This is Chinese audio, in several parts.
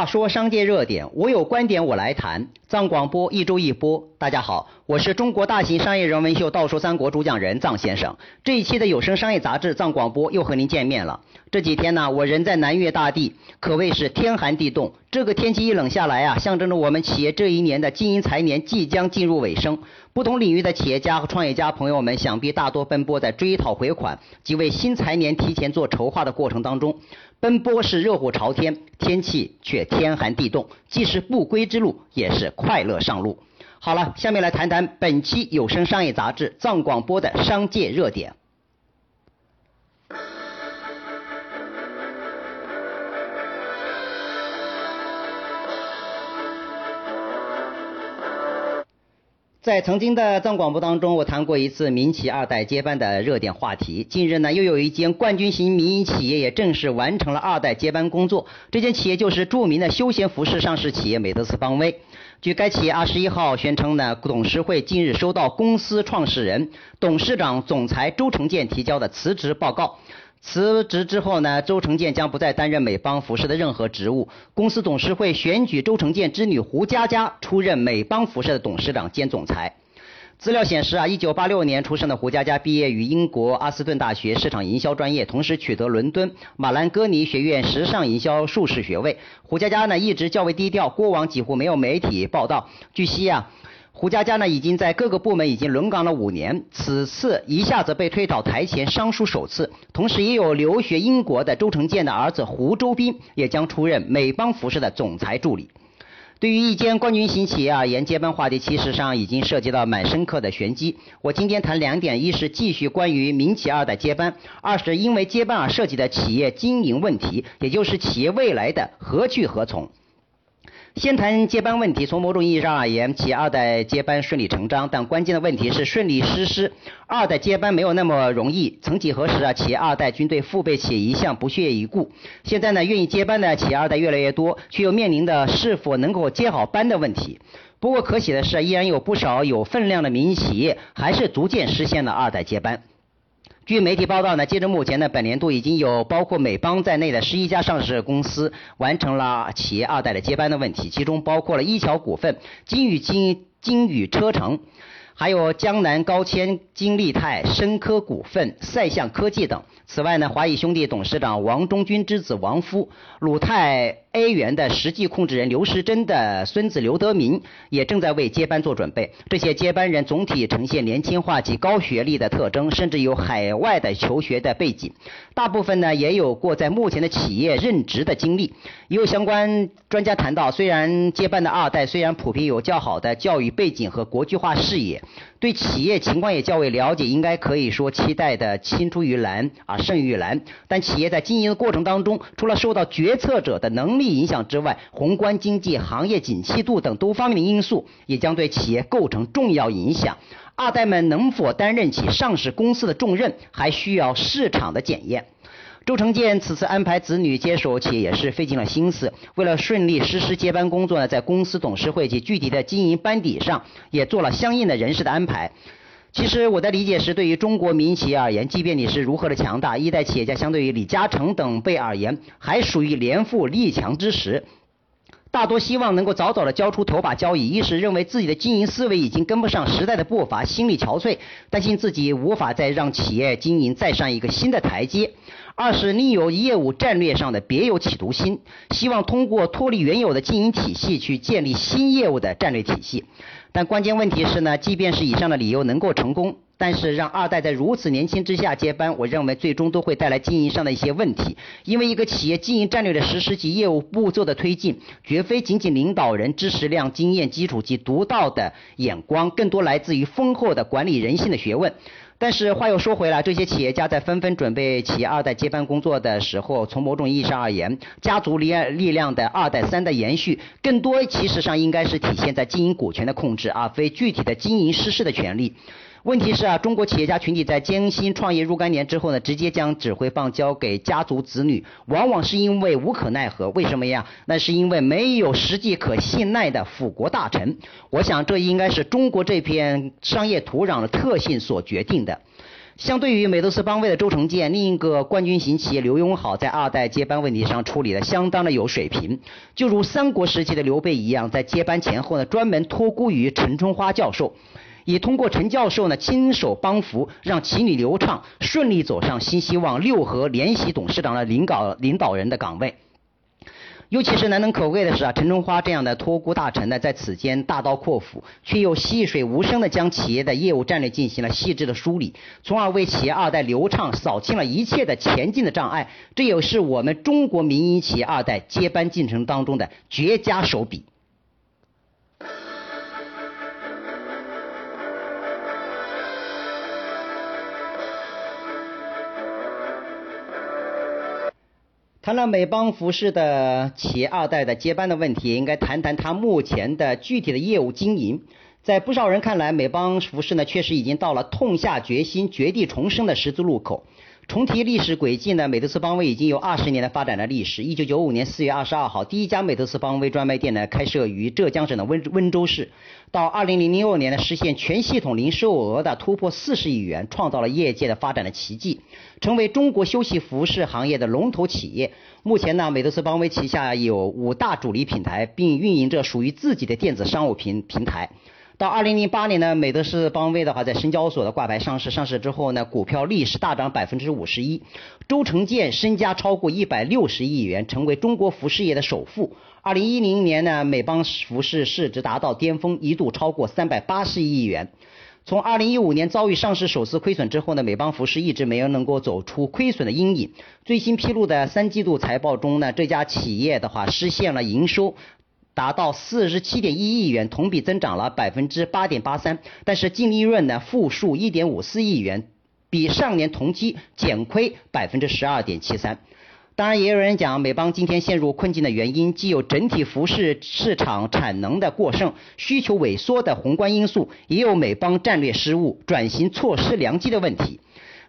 话说商界热点，我有观点我来谈。藏广播一周一播，大家好，我是中国大型商业人文秀《道说三国》主讲人藏先生。这一期的有声商业杂志藏广播又和您见面了。这几天呢，我人在南岳大地，可谓是天寒地冻。这个天气一冷下来啊，象征着我们企业这一年的经营财年即将进入尾声。不同领域的企业家和创业家朋友们，想必大多奔波在追讨回款及为新财年提前做筹划的过程当中。奔波是热火朝天，天气却天寒地冻，既是不归之路，也是快乐上路。好了，下面来谈谈本期有声商业杂志藏广播的商界热点。在曾经的藏广播当中，我谈过一次民企二代接班的热点话题。近日呢，又有一间冠军型民营企业也正式完成了二代接班工作。这间企业就是著名的休闲服饰上市企业美特斯邦威。据该企业二十一号宣称呢，董事会近日收到公司创始人、董事长、总裁周成建提交的辞职报告。辞职之后呢，周成建将不再担任美邦服饰的任何职务。公司董事会选举周成建之女胡佳佳出任美邦服饰的董事长兼总裁。资料显示啊，一九八六年出生的胡佳佳毕业于英国阿斯顿大学市场营销专业，同时取得伦敦马兰戈尼学院时尚营销硕士学位。胡佳佳呢一直较为低调，过往几乎没有媒体报道。据悉啊。胡佳佳呢，已经在各个部门已经轮岗了五年，此次一下子被推倒台前尚属首次。同时，也有留学英国的周成建的儿子胡周斌也将出任美邦服饰的总裁助理。对于一间冠军型企业而言，接班话题其实上已经涉及到蛮深刻的玄机。我今天谈两点：一是继续关于民企二代接班；二是因为接班而涉及的企业经营问题，也就是企业未来的何去何从。先谈接班问题，从某种意义上而言，企业二代接班顺理成章，但关键的问题是顺利实施。二代接班没有那么容易。曾几何时啊，企业二代均对父辈企业一向不屑一顾。现在呢，愿意接班的企业二代越来越多，却又面临的是否能够接好班的问题。不过可喜的是，依然有不少有分量的民营企业还是逐渐实现了二代接班。据媒体报道呢，截至目前呢，本年度已经有包括美邦在内的十一家上市公司完成了企业二代的接班的问题，其中包括了一桥股份、金宇金、金宇车城。还有江南高纤、金利泰、深科股份、赛象科技等。此外呢，华谊兄弟董事长王中军之子王夫、鲁泰 A 元的实际控制人刘时珍的孙子刘德明也正在为接班做准备。这些接班人总体呈现年轻化及高学历的特征，甚至有海外的求学的背景。大部分呢也有过在目前的企业任职的经历。也有相关专家谈到，虽然接班的二代虽然普遍有较好的教育背景和国际化视野。对企业情况也较为了解，应该可以说期待的青出于蓝啊胜于蓝。但企业在经营的过程当中，除了受到决策者的能力影响之外，宏观经济、行业景气度等多方面的因素也将对企业构成重要影响。二代们能否担任起上市公司的重任，还需要市场的检验。周成建此次安排子女接手企业也是费尽了心思，为了顺利实施接班工作呢，在公司董事会及具体的经营班底上也做了相应的人事的安排。其实我的理解是，对于中国民营企业而言，即便你是如何的强大，一代企业家相对于李嘉诚等辈而言，还属于年富力强之时。大多希望能够早早的交出头把交椅，一是认为自己的经营思维已经跟不上时代的步伐，心力憔悴，担心自己无法再让企业经营再上一个新的台阶；二是另有业务战略上的别有企图心，希望通过脱离原有的经营体系去建立新业务的战略体系。但关键问题是呢，即便是以上的理由能够成功。但是让二代在如此年轻之下接班，我认为最终都会带来经营上的一些问题。因为一个企业经营战略的实施及业务步骤的推进，绝非仅仅领导人知识量、经验基础及独到的眼光，更多来自于丰厚的管理人性的学问。但是话又说回来，这些企业家在纷纷准备企业二代接班工作的时候，从某种意义上而言，家族力力量的二代三代延续，更多其实上应该是体现在经营股权的控制，而非具体的经营实施的权利。问题是啊，中国企业家群体在艰辛创业若干年之后呢，直接将指挥棒交给家族子女，往往是因为无可奈何。为什么呀？那是因为没有实际可信赖的辅国大臣。我想这应该是中国这片商业土壤的特性所决定的。相对于美特斯邦威的周成建，另一个冠军型企业刘永好在二代接班问题上处理的相当的有水平，就如三国时期的刘备一样，在接班前后呢，专门托孤于陈春花教授，也通过陈教授呢亲手帮扶，让其女刘畅，顺利走上新希望六合联席董事长的领导领导人的岗位。尤其是难能可贵的是啊，陈春花这样的托孤大臣呢，在此间大刀阔斧，却又细水无声的将企业的业务战略进行了细致的梳理，从而为企业二代流畅扫清了一切的前进的障碍。这也是我们中国民营企业二代接班进程当中的绝佳手笔。谈了美邦服饰的企业二代的接班的问题，应该谈谈他目前的具体的业务经营。在不少人看来，美邦服饰呢确实已经到了痛下决心、绝地重生的十字路口。重提历史轨迹呢，美特斯邦威已经有二十年的发展的历史。一九九五年四月二十二号，第一家美特斯邦威专卖店呢开设于浙江省的温温州市。到二零零六年呢，实现全系统零售额的突破四十亿元，创造了业界的发展的奇迹，成为中国休闲服饰行业的龙头企业。目前呢，美特斯邦威旗下有五大主力品牌，并运营着属于自己的电子商务平平台。到二零零八年呢，美特斯邦威的话在深交所的挂牌上市，上市之后呢，股票历史大涨百分之五十一。周成建身家超过一百六十亿元，成为中国服饰业的首富。二零一零年呢，美邦服饰市值达到巅峰，一度超过三百八十亿元。从二零一五年遭遇上市首次亏损之后呢，美邦服饰一直没有能够走出亏损的阴影。最新披露的三季度财报中呢，这家企业的话实现了营收。达到四十七点一亿元，同比增长了百分之八点八三，但是净利润呢负数一点五四亿元，比上年同期减亏百分之十二点七三。当然，也有人讲美邦今天陷入困境的原因，既有整体服饰市场产能的过剩、需求萎缩的宏观因素，也有美邦战略失误、转型错失良机的问题。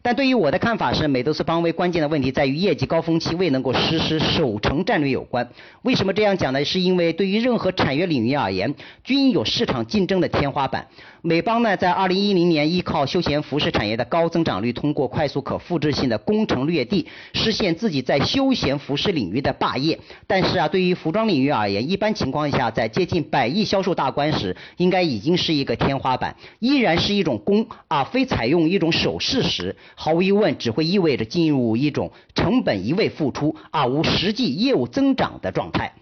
但对于我的看法是，美特斯邦威关键的问题在于业绩高峰期未能够实施守城战略有关。为什么这样讲呢？是因为对于任何产业领域而言，均有市场竞争的天花板。美邦呢，在二零一零年依靠休闲服饰产业的高增长率，通过快速可复制性的攻城略地，实现自己在休闲服饰领域的霸业。但是啊，对于服装领域而言，一般情况下，在接近百亿销售大关时，应该已经是一个天花板，依然是一种攻，而非采用一种守势时，毫无疑问只会意味着进入一种成本一味付出而无实际业务增长的状态。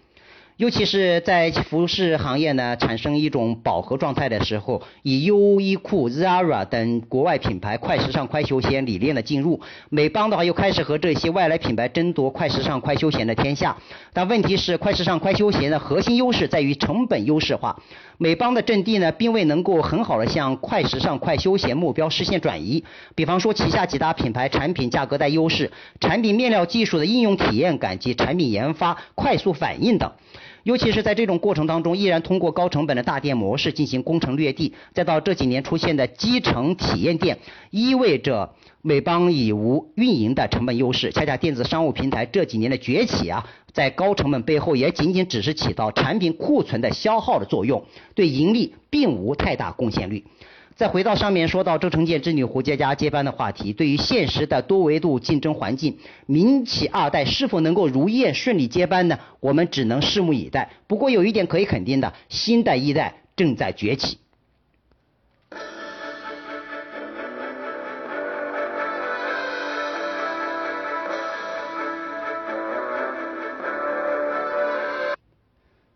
尤其是在服饰行业呢产生一种饱和状态的时候，以优衣库、Zara 等国外品牌快时尚、快休闲理念的进入，美邦的话又开始和这些外来品牌争夺快时尚、快休闲的天下。但问题是，快时尚、快休闲的核心优势在于成本优势化，美邦的阵地呢并未能够很好的向快时尚、快休闲目标实现转移。比方说，旗下几大品牌产品价格带优势、产品面料技术的应用体验感及产品研发快速反应等。尤其是在这种过程当中，依然通过高成本的大店模式进行攻城略地，再到这几年出现的基层体验店，意味着美邦已无运营的成本优势。恰恰电子商务平台这几年的崛起啊，在高成本背后也仅仅只是起到产品库存的消耗的作用，对盈利并无太大贡献率。再回到上面说到周成建之女胡佳佳接班的话题，对于现实的多维度竞争环境，民企二代是否能够如愿顺利接班呢？我们只能拭目以待。不过有一点可以肯定的，新的一代正在崛起。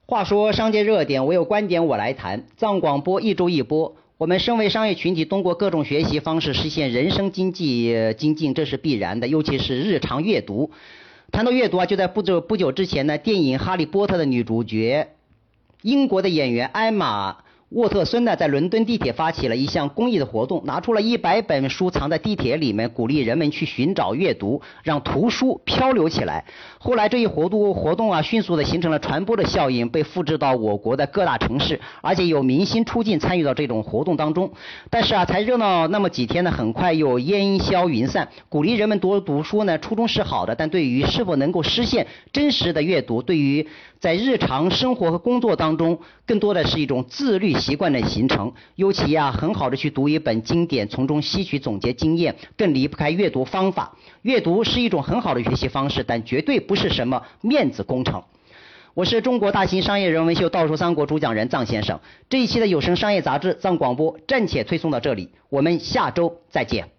话说商界热点，我有观点我来谈。藏广播一周一播。我们身为商业群体，通过各种学习方式实现人生经济精进，这是必然的。尤其是日常阅读。谈到阅读啊，就在不久不久之前呢，电影《哈利波特》的女主角，英国的演员艾玛。沃特森呢，在伦敦地铁发起了一项公益的活动，拿出了一百本书藏在地铁里面，鼓励人们去寻找阅读，让图书漂流起来。后来这一活动活动啊，迅速的形成了传播的效应，被复制到我国的各大城市，而且有明星出镜参与到这种活动当中。但是啊，才热闹那么几天呢，很快又烟消云散。鼓励人们多读书呢，初衷是好的，但对于是否能够实现真实的阅读，对于在日常生活和工作当中，更多的是一种自律习惯的形成。尤其啊，很好的去读一本经典，从中吸取总结经验，更离不开阅读方法。阅读是一种很好的学习方式，但绝对不是什么面子工程。我是中国大型商业人文秀道说三国主讲人臧先生。这一期的有声商业杂志臧广播暂且推送到这里，我们下周再见。